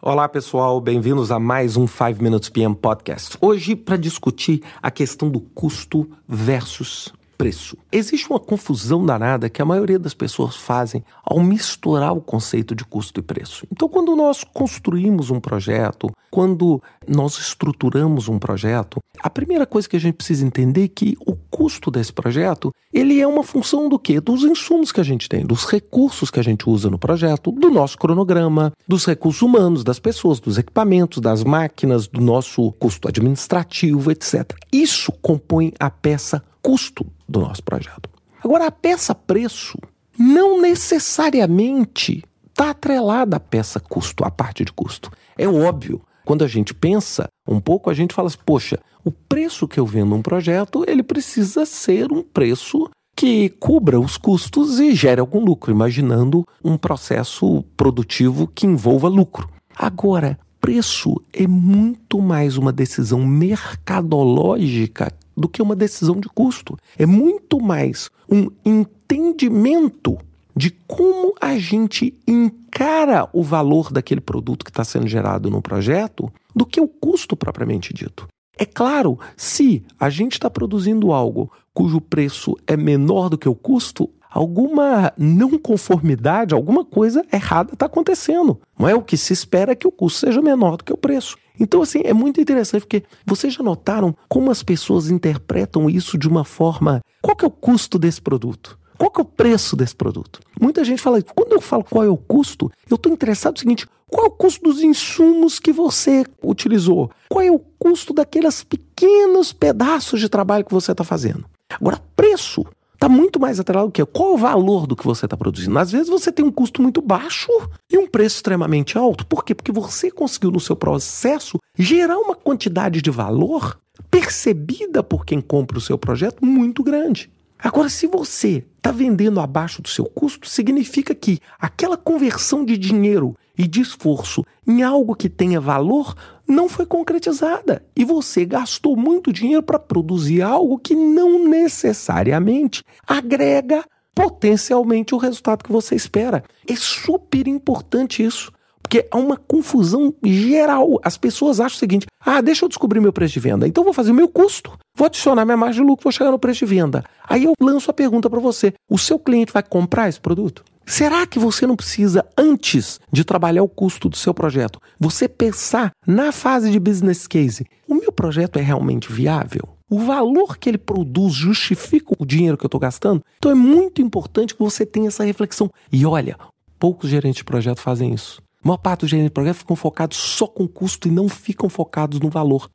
Olá, pessoal, bem-vindos a mais um 5 Minutes PM Podcast. Hoje, para discutir a questão do custo versus preço. Existe uma confusão danada que a maioria das pessoas fazem ao misturar o conceito de custo e preço. Então, quando nós construímos um projeto, quando nós estruturamos um projeto, a primeira coisa que a gente precisa entender é que o custo desse projeto, ele é uma função do quê? Dos insumos que a gente tem, dos recursos que a gente usa no projeto, do nosso cronograma, dos recursos humanos, das pessoas, dos equipamentos, das máquinas, do nosso custo administrativo, etc. Isso compõe a peça custo do nosso projeto. Agora, a peça preço não necessariamente está atrelada à peça custo, à parte de custo. É óbvio. Quando a gente pensa um pouco, a gente fala assim, poxa, o preço que eu vendo um projeto, ele precisa ser um preço que cubra os custos e gere algum lucro, imaginando um processo produtivo que envolva lucro. Agora, preço é muito mais uma decisão mercadológica do que uma decisão de custo. É muito mais um entendimento de como a gente encara o valor daquele produto que está sendo gerado no projeto do que o custo propriamente dito. É claro, se a gente está produzindo algo cujo preço é menor do que o custo, alguma não conformidade, alguma coisa errada está acontecendo. Não é o que se espera que o custo seja menor do que o preço. Então, assim, é muito interessante porque vocês já notaram como as pessoas interpretam isso de uma forma. Qual que é o custo desse produto? Qual que é o preço desse produto? Muita gente fala, quando eu falo qual é o custo, eu estou interessado no seguinte: qual é o custo dos insumos que você utilizou? Qual é o custo daqueles pequenos pedaços de trabalho que você está fazendo? Agora, preço está muito mais atrelado ao que qual é o valor do que você está produzindo. Às vezes você tem um custo muito baixo e um preço extremamente alto. Por quê? Porque você conseguiu no seu processo gerar uma quantidade de valor percebida por quem compra o seu projeto muito grande. Agora, se você está vendendo abaixo do seu custo, significa que aquela conversão de dinheiro e de esforço em algo que tenha valor não foi concretizada. E você gastou muito dinheiro para produzir algo que não necessariamente agrega potencialmente o resultado que você espera. É super importante isso. Porque há uma confusão geral. As pessoas acham o seguinte: ah, deixa eu descobrir meu preço de venda. Então vou fazer o meu custo, vou adicionar minha margem de lucro, vou chegar no preço de venda. Aí eu lanço a pergunta para você: o seu cliente vai comprar esse produto? Será que você não precisa, antes de trabalhar o custo do seu projeto, você pensar na fase de business case? O meu projeto é realmente viável? O valor que ele produz justifica o dinheiro que eu estou gastando? Então é muito importante que você tenha essa reflexão. E olha, poucos gerentes de projeto fazem isso. A maior parte dos gerentes de ficam focados só com custo e não ficam focados no valor.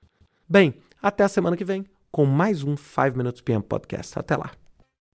Bem, até a semana que vem com mais um 5 Minutes PM Podcast. Até lá.